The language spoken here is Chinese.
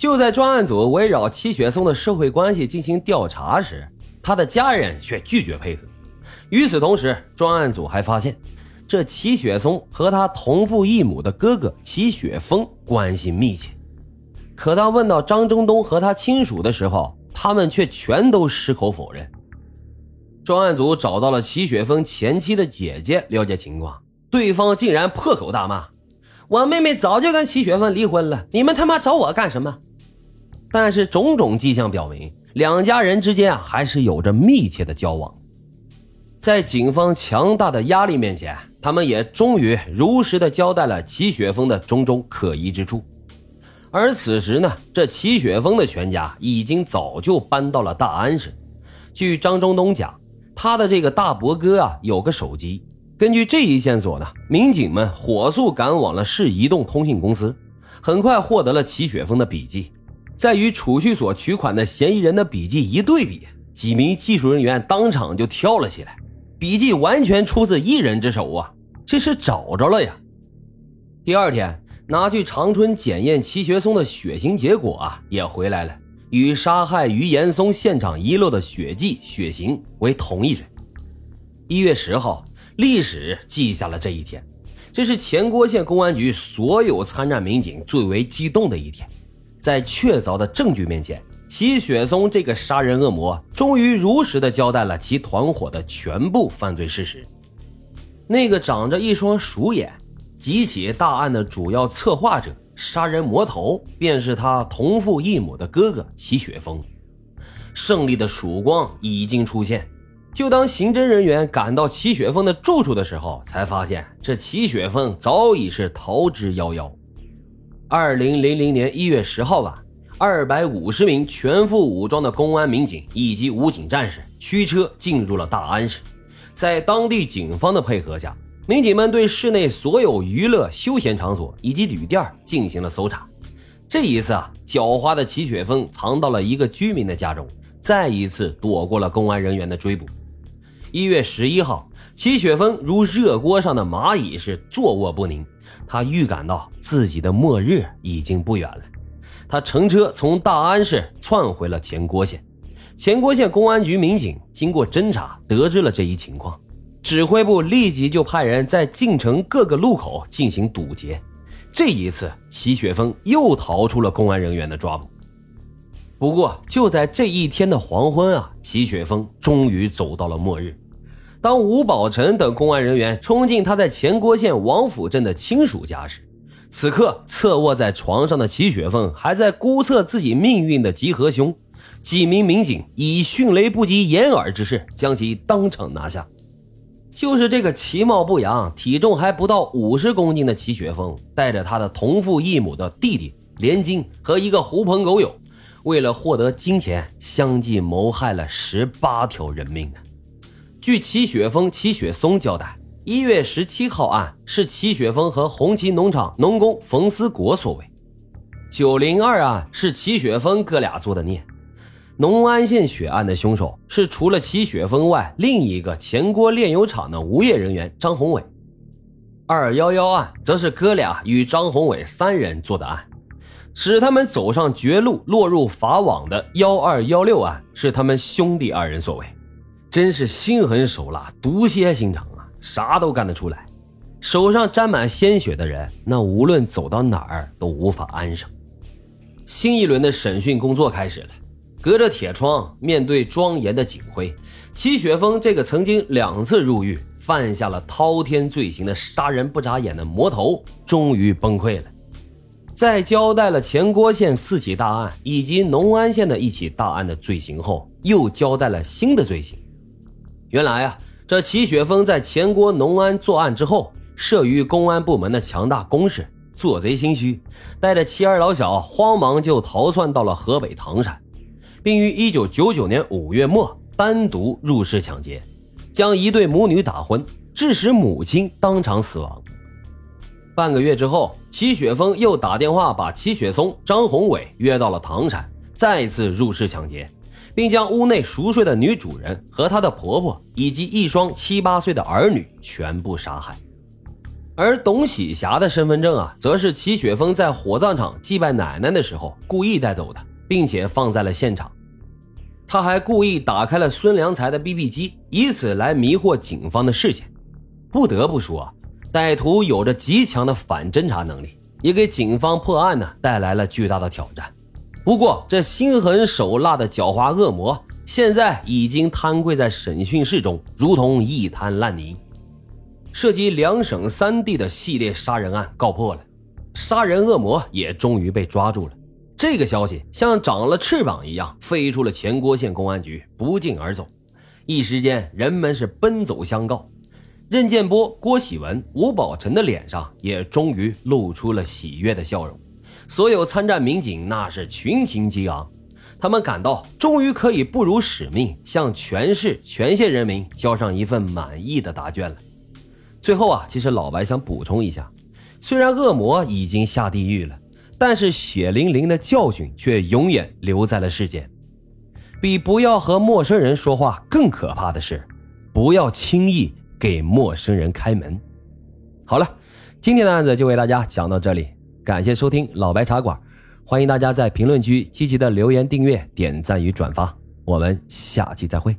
就在专案组围绕齐雪松的社会关系进行调查时，他的家人却拒绝配合。与此同时，专案组还发现，这齐雪松和他同父异母的哥哥齐雪峰关系密切。可当问到张中东和他亲属的时候，他们却全都矢口否认。专案组找到了齐雪峰前妻的姐姐了解情况，对方竟然破口大骂：“我妹妹早就跟齐雪峰离婚了，你们他妈找我干什么？”但是种种迹象表明，两家人之间啊还是有着密切的交往。在警方强大的压力面前，他们也终于如实的交代了齐雪峰的种种可疑之处。而此时呢，这齐雪峰的全家已经早就搬到了大安市。据张中东讲，他的这个大伯哥啊有个手机。根据这一线索呢，民警们火速赶往了市移动通信公司，很快获得了齐雪峰的笔记。在与储蓄所取款的嫌疑人的笔记一对比，几名技术人员当场就跳了起来。笔记完全出自一人之手啊！这是找着了呀！第二天拿去长春检验齐学松的血型结果啊，也回来了，与杀害于岩松现场遗漏的血迹血型为同一人。一月十号，历史记下了这一天，这是前郭县公安局所有参战民警最为激动的一天，在确凿的证据面前。齐雪松这个杀人恶魔终于如实的交代了其团伙的全部犯罪事实。那个长着一双鼠眼、几起大案的主要策划者、杀人魔头，便是他同父异母的哥哥齐雪峰。胜利的曙光已经出现。就当刑侦人员赶到齐雪峰的住处的时候，才发现这齐雪峰早已是逃之夭夭。二零零零年一月十号晚。二百五十名全副武装的公安民警以及武警战士驱车进入了大安市，在当地警方的配合下，民警们对市内所有娱乐休闲场所以及旅店进行了搜查。这一次啊，狡猾的齐雪峰藏到了一个居民的家中，再一次躲过了公安人员的追捕。一月十一号，齐雪峰如热锅上的蚂蚁是坐卧不宁，他预感到自己的末日已经不远了。他乘车从大安市窜回了前郭县，前郭县公安局民警经过侦查得知了这一情况，指挥部立即就派人在进城各个路口进行堵截。这一次，齐雪峰又逃出了公安人员的抓捕。不过，就在这一天的黄昏啊，齐雪峰终于走到了末日。当吴宝成等公安人员冲进他在前郭县王府镇的亲属家时，此刻，侧卧在床上的齐雪凤还在估测自己命运的吉和凶。几名民警以迅雷不及掩耳之势将其当场拿下。就是这个其貌不扬、体重还不到五十公斤的齐雪峰，带着他的同父异母的弟弟连金和一个狐朋狗友，为了获得金钱，相继谋害了十八条人命啊！据齐雪峰、齐雪松交代。一月十七号案是齐雪峰和红旗农场农工冯思国所为，九零二案是齐雪峰哥俩做的孽，农安县血案的凶手是除了齐雪峰外另一个前锅炼油厂的无业人员张宏伟，二幺幺案则是哥俩与张宏伟三人做的案，使他们走上绝路落入法网的幺二幺六案是他们兄弟二人所为，真是心狠手辣，毒蝎心肠啊。啥都干得出来，手上沾满鲜血的人，那无论走到哪儿都无法安生。新一轮的审讯工作开始了，隔着铁窗，面对庄严的警徽，齐雪峰这个曾经两次入狱、犯下了滔天罪行的杀人不眨眼的魔头，终于崩溃了。在交代了前郭县四起大案以及农安县的一起大案的罪行后，又交代了新的罪行。原来啊。这齐雪峰在前郭农安作案之后，慑于公安部门的强大攻势，做贼心虚，带着妻儿老小，慌忙就逃窜到了河北唐山，并于一九九九年五月末单独入室抢劫，将一对母女打昏，致使母亲当场死亡。半个月之后，齐雪峰又打电话把齐雪松、张宏伟约到了唐山，再次入室抢劫。并将屋内熟睡的女主人和她的婆婆以及一双七八岁的儿女全部杀害。而董喜霞的身份证啊，则是齐雪峰在火葬场祭拜奶奶的时候故意带走的，并且放在了现场。他还故意打开了孙良才的 BB 机，以此来迷惑警方的视线。不得不说，歹徒有着极强的反侦查能力，也给警方破案呢带来了巨大的挑战。不过，这心狠手辣的狡猾恶魔，现在已经瘫跪在审讯室中，如同一滩烂泥。涉及两省三地的系列杀人案告破了，杀人恶魔也终于被抓住了。这个消息像长了翅膀一样飞出了前郭县公安局，不胫而走。一时间，人们是奔走相告。任建波、郭喜文、吴宝臣的脸上也终于露出了喜悦的笑容。所有参战民警那是群情激昂，他们感到终于可以不辱使命，向全市全县人民交上一份满意的答卷了。最后啊，其实老白想补充一下，虽然恶魔已经下地狱了，但是血淋淋的教训却永远留在了世间。比不要和陌生人说话更可怕的是，不要轻易给陌生人开门。好了，今天的案子就为大家讲到这里。感谢收听老白茶馆，欢迎大家在评论区积极的留言、订阅、点赞与转发，我们下期再会。